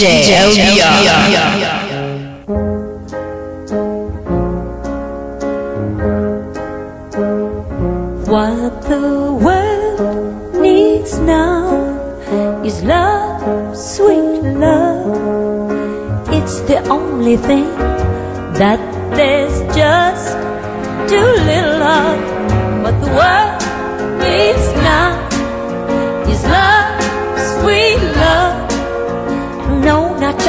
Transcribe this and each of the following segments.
DJ LBR. What the world needs now is love, sweet love. It's the only thing that there's just too little of. What the world needs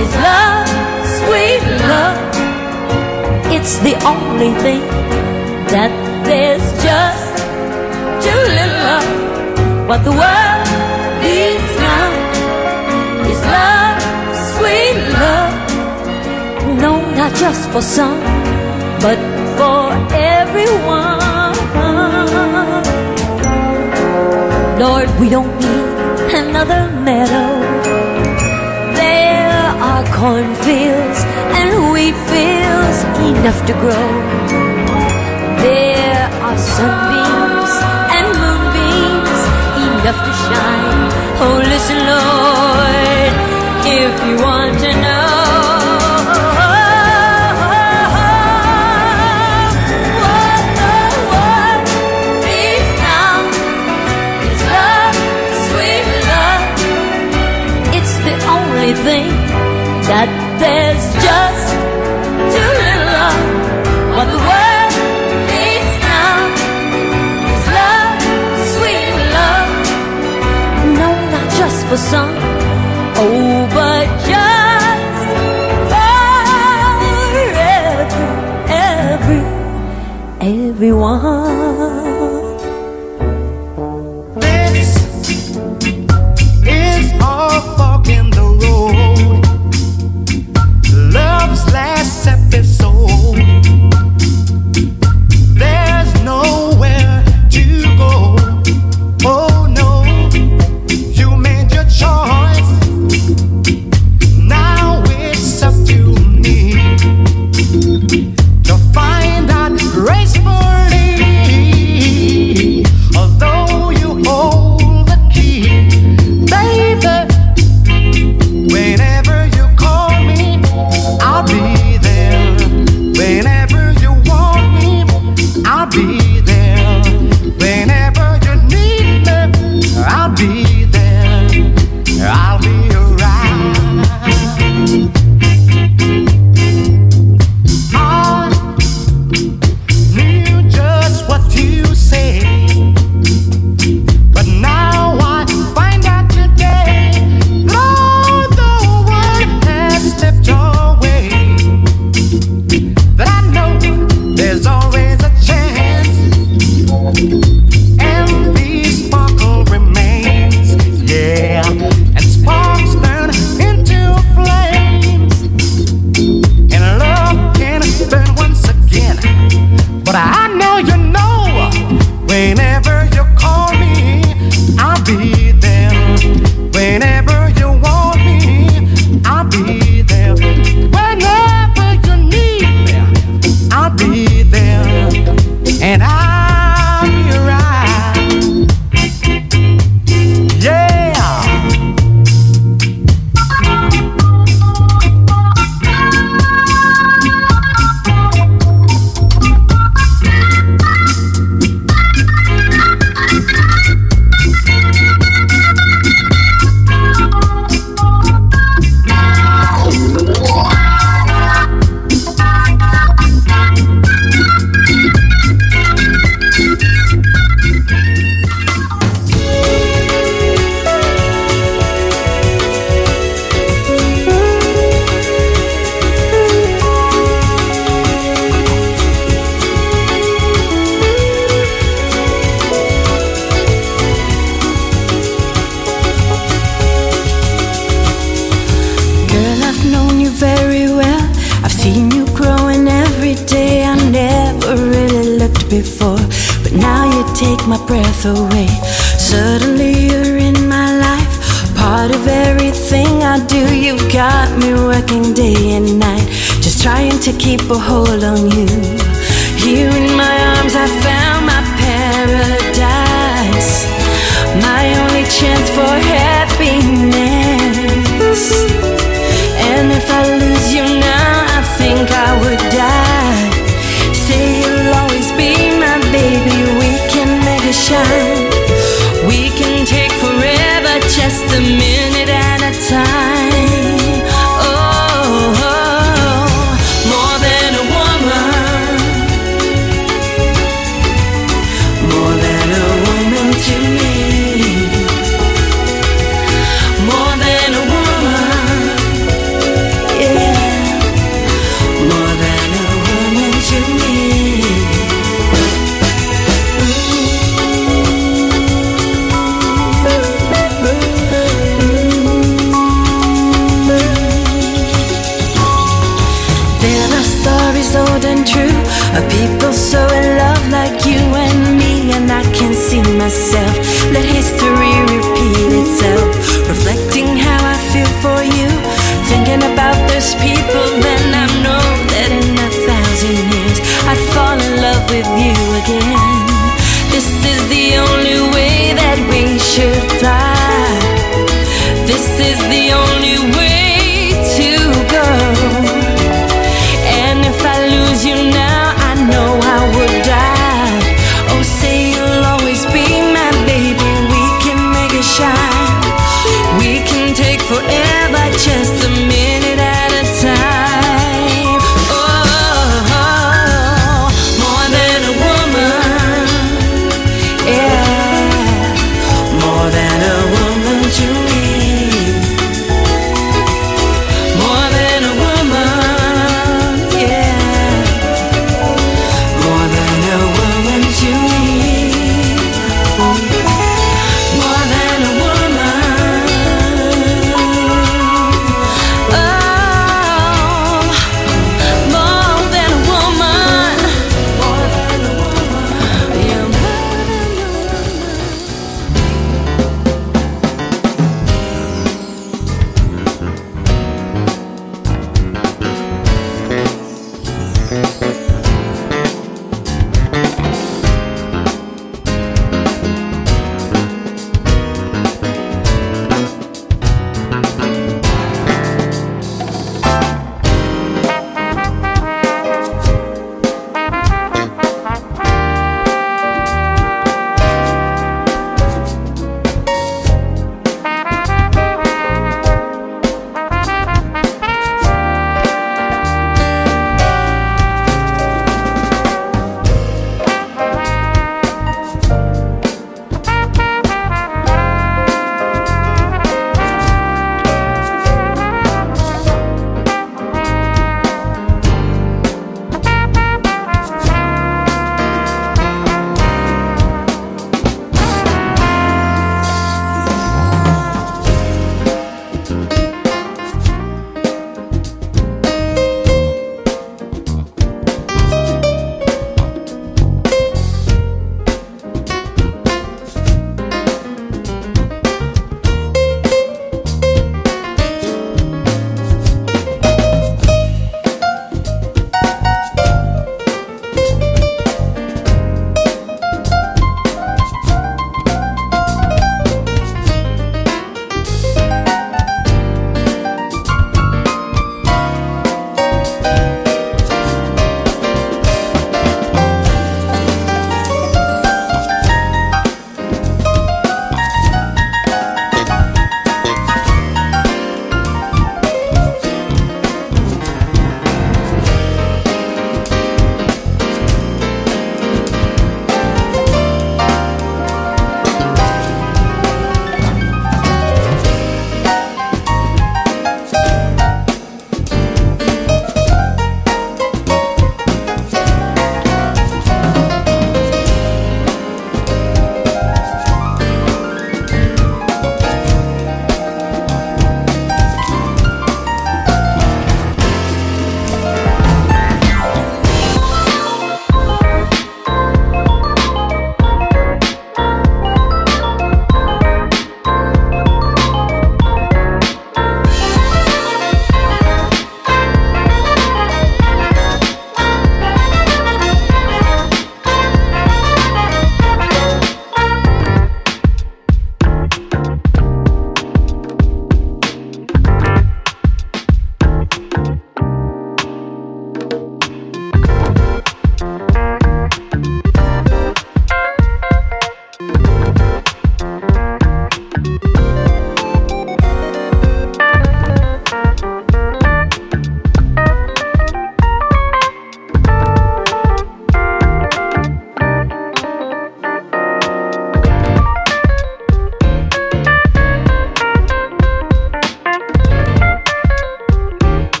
It's love, sweet love. It's the only thing that there's just too little of. What the world needs now is love, sweet love. No, not just for some, but for everyone. Lord, we don't need another meadow. There are cornfields and wheat fields enough to grow. There are sunbeams and moonbeams enough to shine. Oh, listen, Lord, if you want to know. Everyone.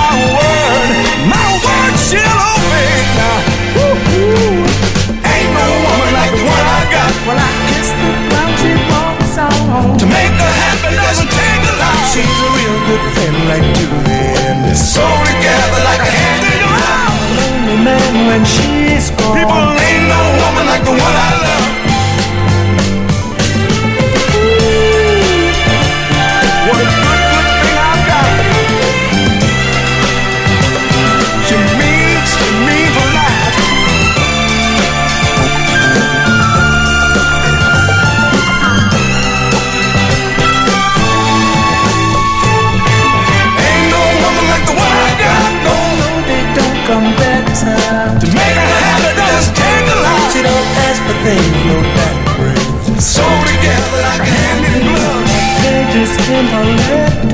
my word, my word she'll obey. Ain't no woman like the one I got. Well, I kiss the ground she walks on. To make her happy doesn't take a lot. She's a lonely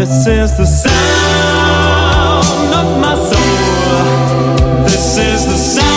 This is the sound of my soul. This is the sound.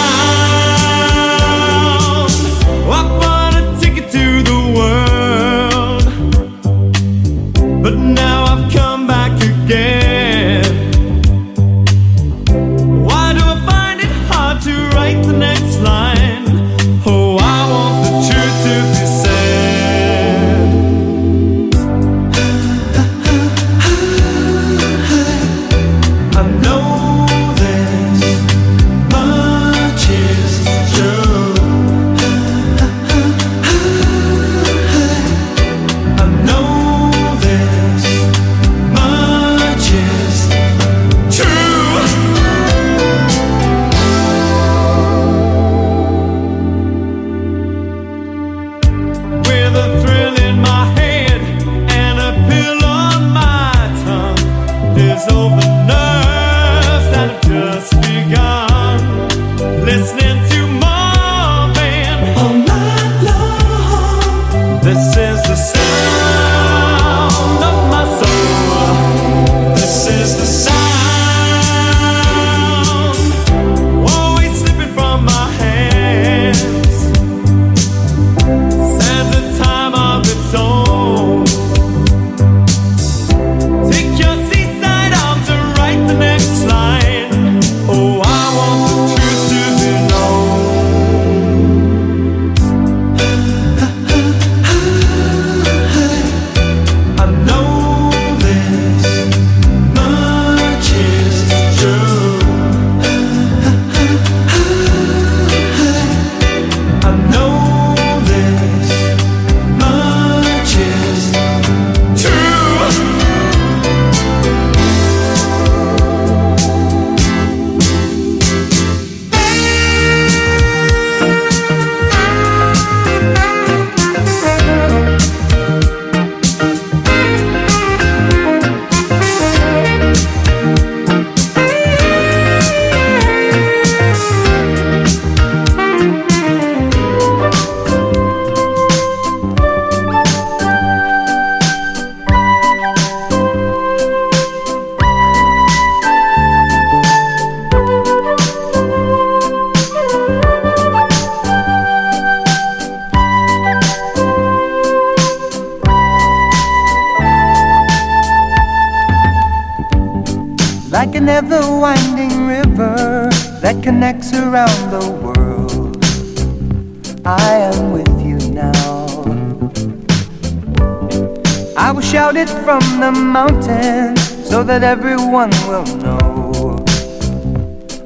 the mountain so that everyone will know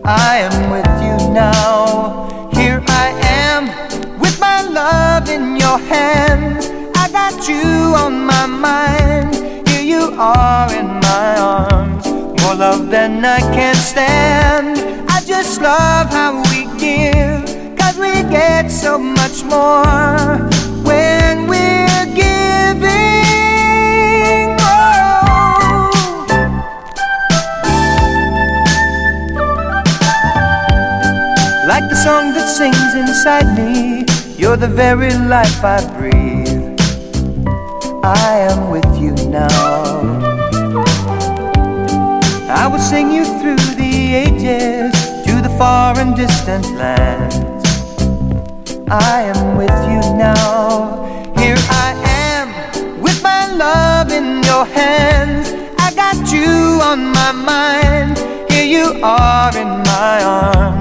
I am with you now. Here I am with my love in your hands. I got you on my mind. Here you are in my arms. More love than I can stand. I just love how we give, cause we get so much more. The song that sings inside me, you're the very life I breathe. I am with you now. I will sing you through the ages to the far and distant lands. I am with you now. Here I am with my love in your hands. I got you on my mind. Here you are in my arms.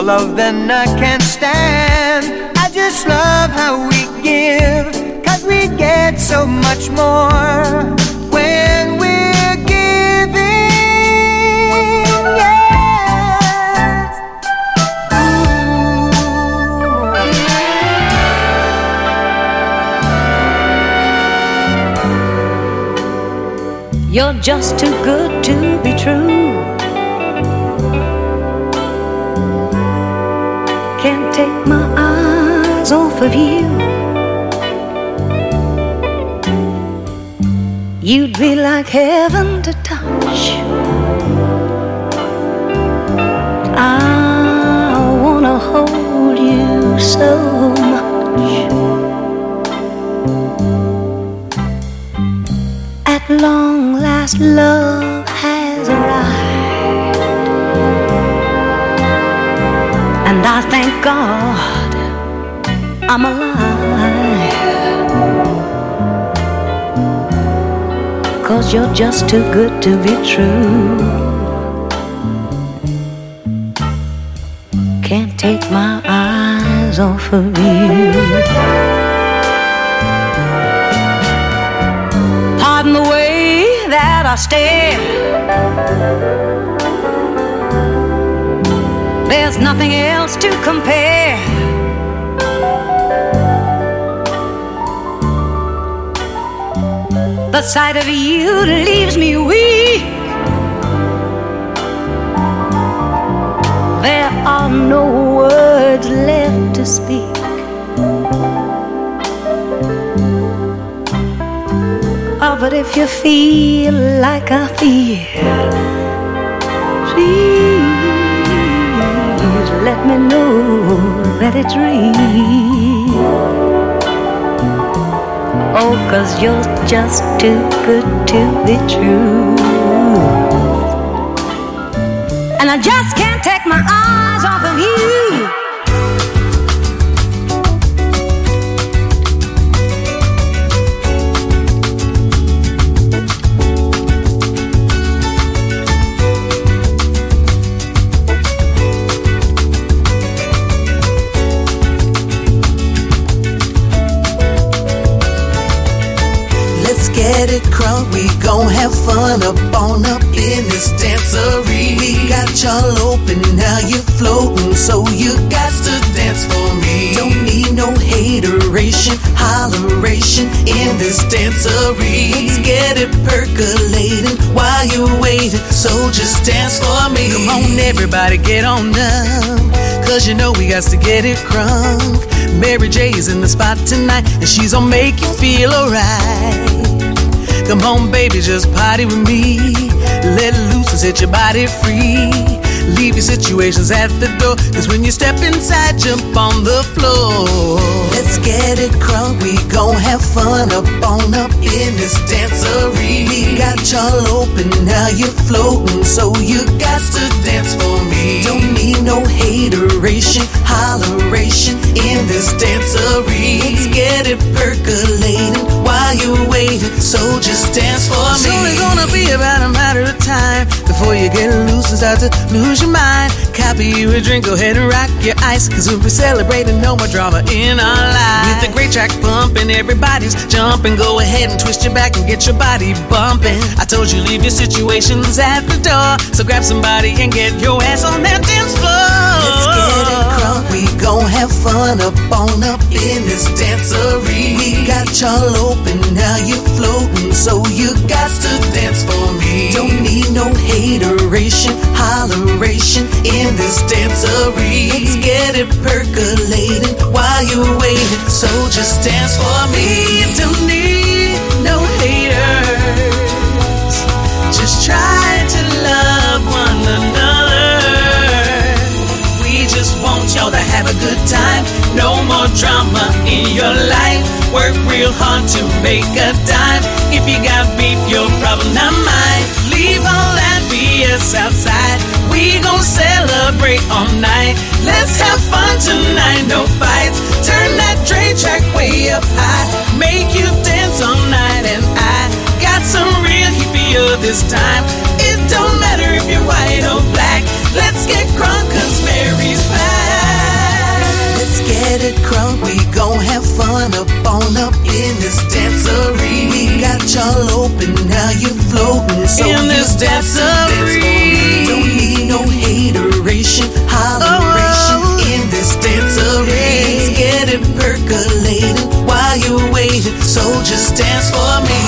More love than I can't stand. I just love how we give. Cause we get so much more when we're giving. Yes. You're just too good to be true. Take my eyes off of you. You'd be like heaven to touch. I wanna hold you so much. At long last, love God I'm alive. Cause you're just too good to be true. Can't take my eyes off of you. Pardon the way that I stare. There's nothing else to compare. The sight of you leaves me weak. There are no words left to speak. Oh, but if you feel like I feel, let me know that it's real. Oh, cause you're just too good to be true. And I just we gon' have fun up on up in this dancery. We got y'all open, now you're floating, so you got to dance for me. Don't need no hateration, holleration in this dancery. Let's get it percolating while you're waiting, so just dance for me. Come on, everybody, get on down. Cause you know we got to get it crunk. Mary J is in the spot tonight, and she's gonna make you feel alright. Come on, baby, just party with me. Let loose and set your body free. Leave your situations at the door. Cause when you step inside, jump on the floor. Let's get it crunk, we gon' have fun up on up in this dancery. We got y'all open, now you're floating, so you got to dance for me. Don't need no hateration, holleration in this dancery. Let's get it percolating while you're waiting, so just dance for It's me. only gonna be about a matter of time before you get loose and start to lose your mind. Copy you a drink, go ahead and rock your ice. Cause we'll be celebrating no more drama in our lives. With the great track bumping, everybody's jumping. Go ahead and twist your back and get your body bumping. I told you, leave your situations at the door. So grab somebody and get your ass on that dance floor. Let's get it crunk, We gon' have fun up on up in this dancery. We got y'all open, now you floating, so you got to dance for me. Don't need no hateration, holleration in this dancery. Let's get it percolating while you're waiting, so just dance for me. Don't need no haters. Just try want y'all to have a good time. No more drama in your life. Work real hard to make a dime. If you got beef, your problem, not mine. Leave all that BS outside. We gon' celebrate all night. Let's have fun tonight, no fights. Turn that Dre track way up high. Make you dance all night, and I got some real hippier this time. It don't matter if you're white or black. Let's get crunk, cause Mary's back. Let's get it crunk. We gon' have fun up on up in this dancery. We got y'all open, now you floating. So In this to dance for me. Don't need no hateration, holleration oh, oh. in this dancery. Let's get it percolating while you're waiting. So just dance for me.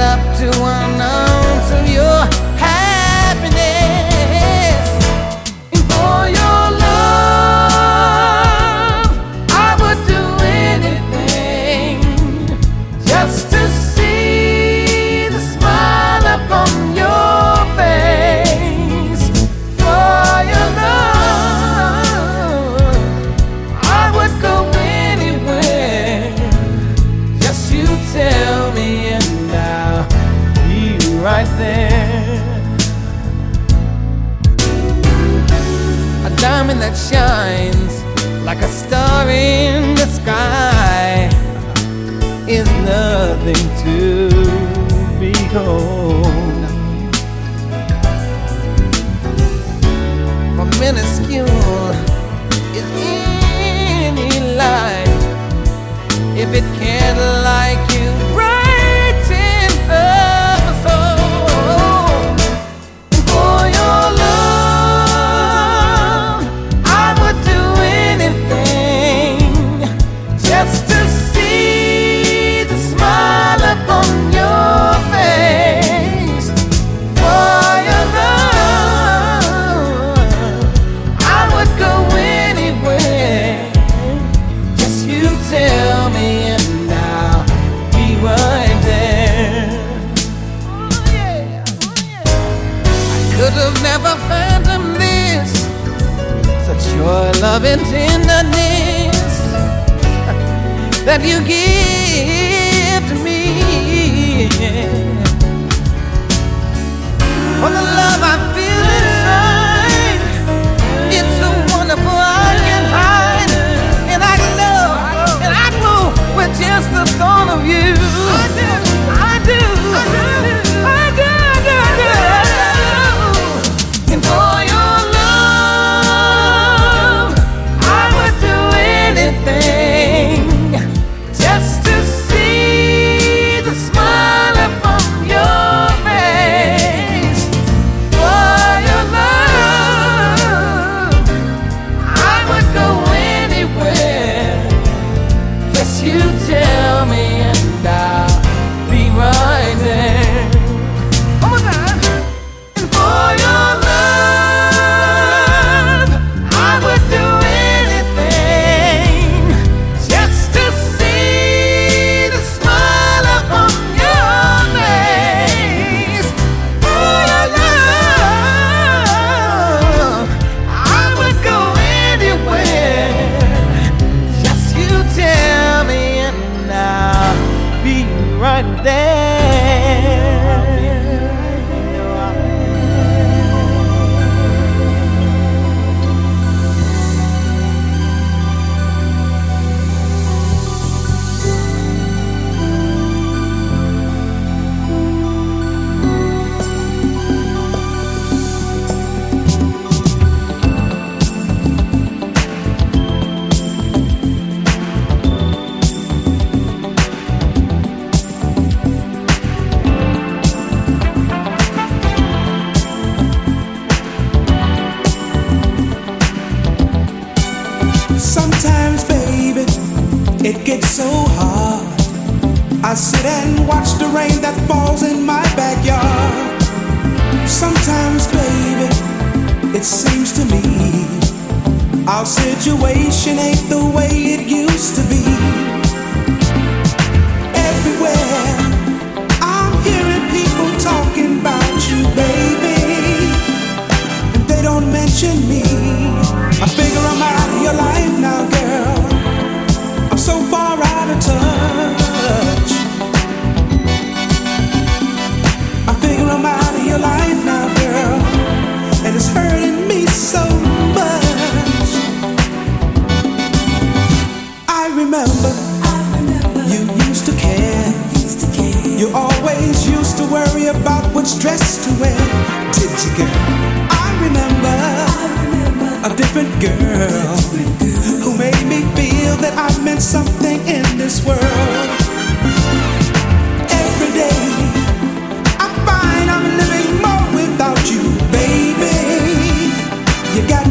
Up to one your tenderness that you give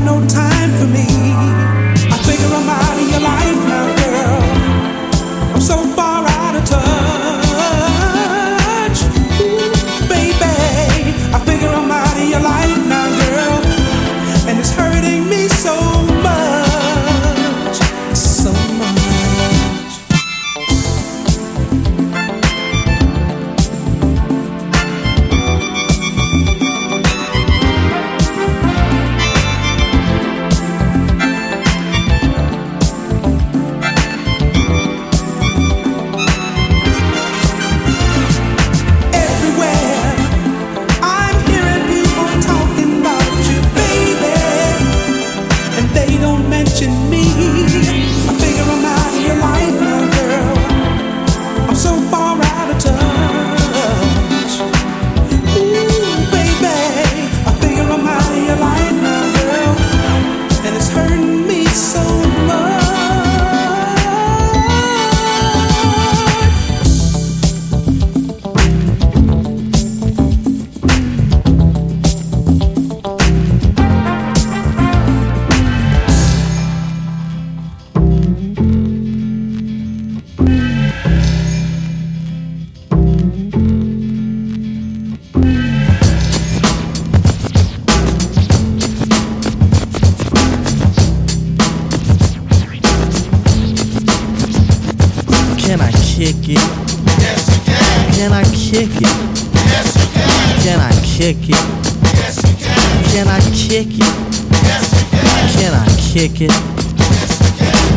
no time for me. I figure I'm out of your life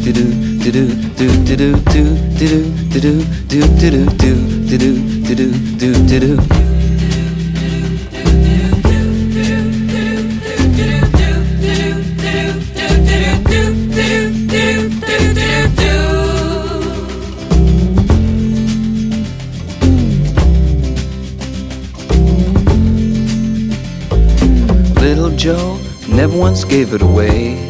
do do do do do do do do do do do do do do do do do do Little Joe never once gave it away.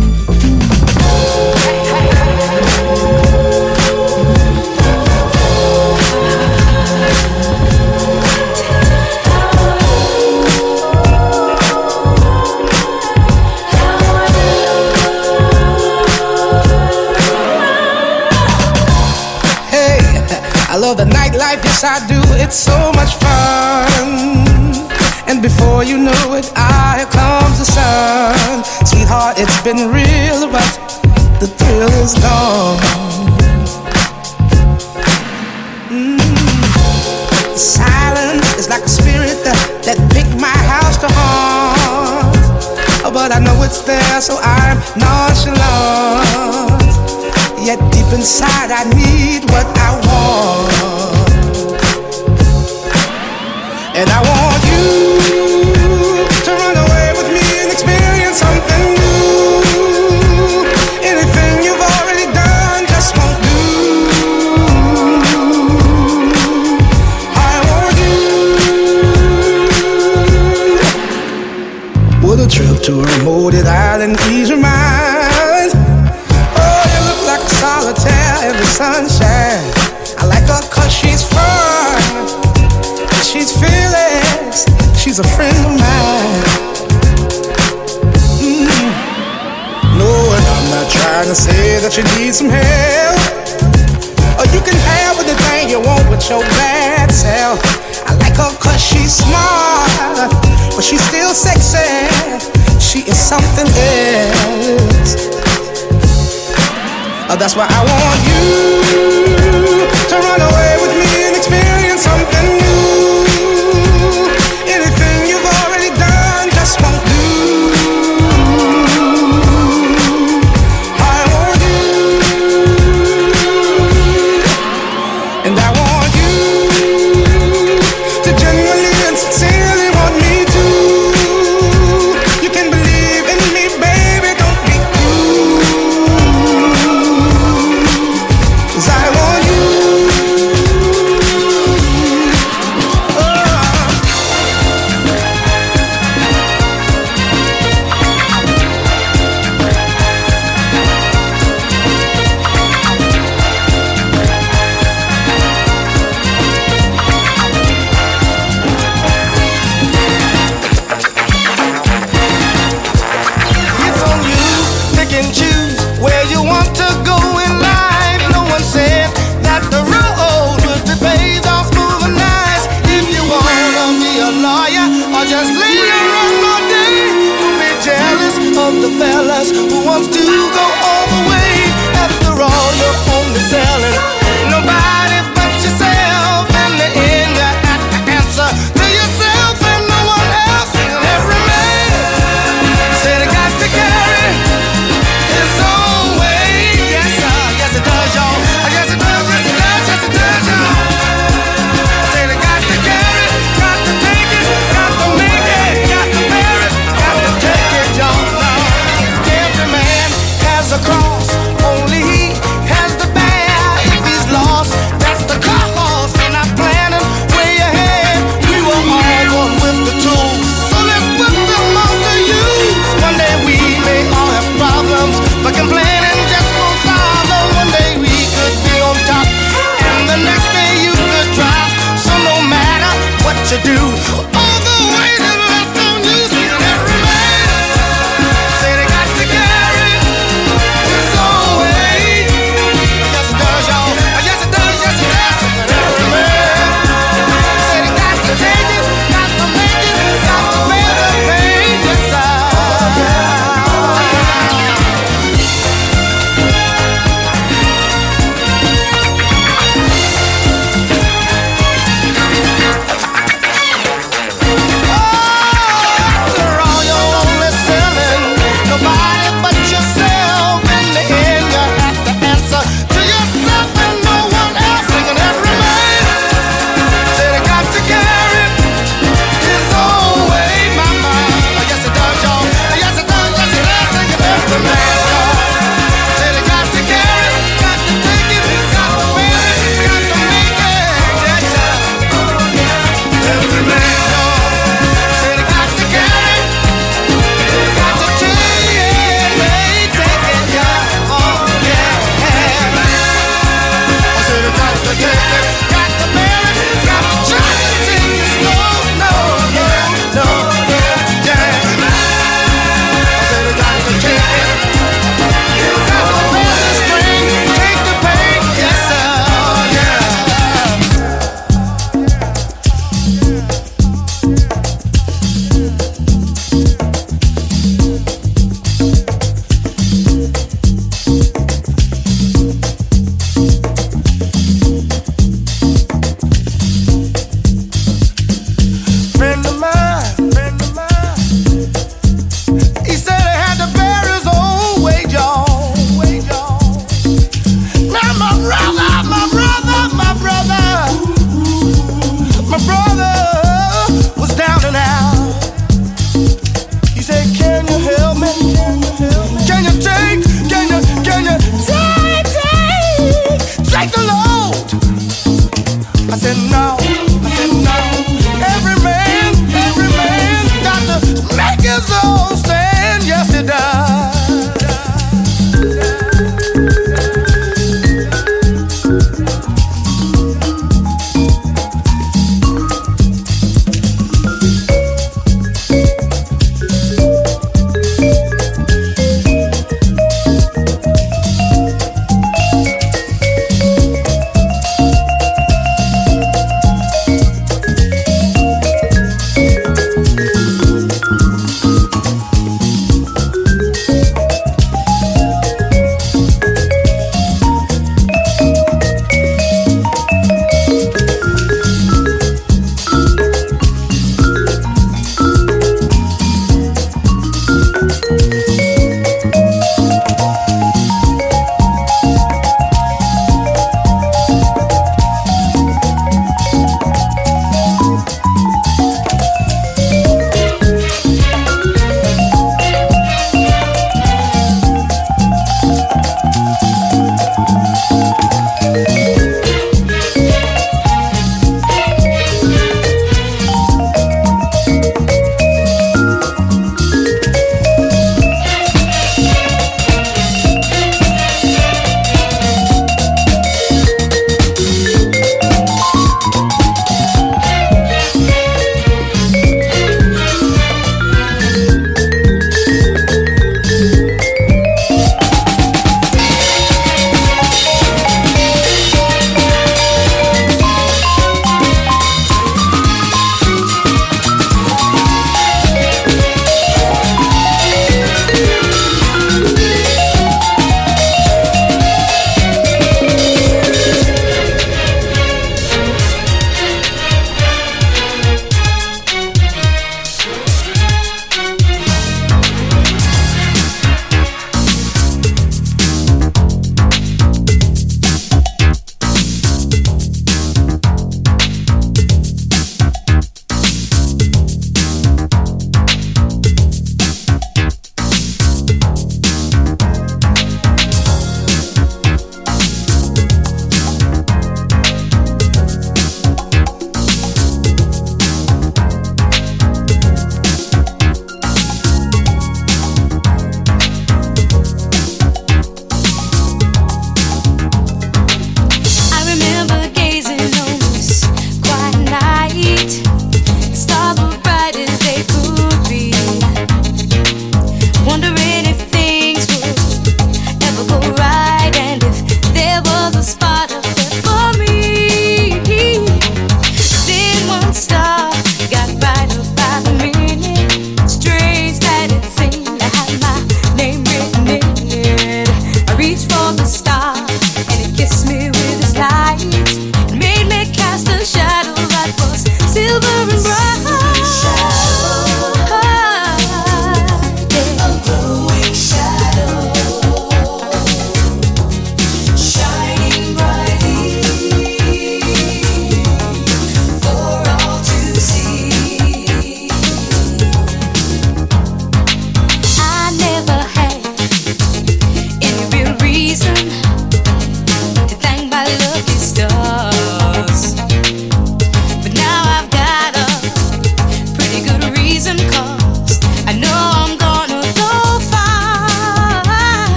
Yes I do. It's so much fun. And before you know it, ah, here comes the sun. Sweetheart, it's been real, but the thrill is gone. Mm. Silence is like a spirit that, that picked my house to haunt. Oh, but I know it's there, so I'm nonchalant. Yet deep inside, I need what I want. Sunshine. I like her cause she's fun. She's a friend of mine. Mm. No, and I'm not trying to say that you need some help. Or you can have anything you want with your bad self. I like her cause she's smart, but she's still sexy. She is something else. Oh, that's why I want you to run away with me and experience something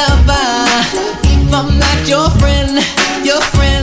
lover, if I'm not your friend, your friend,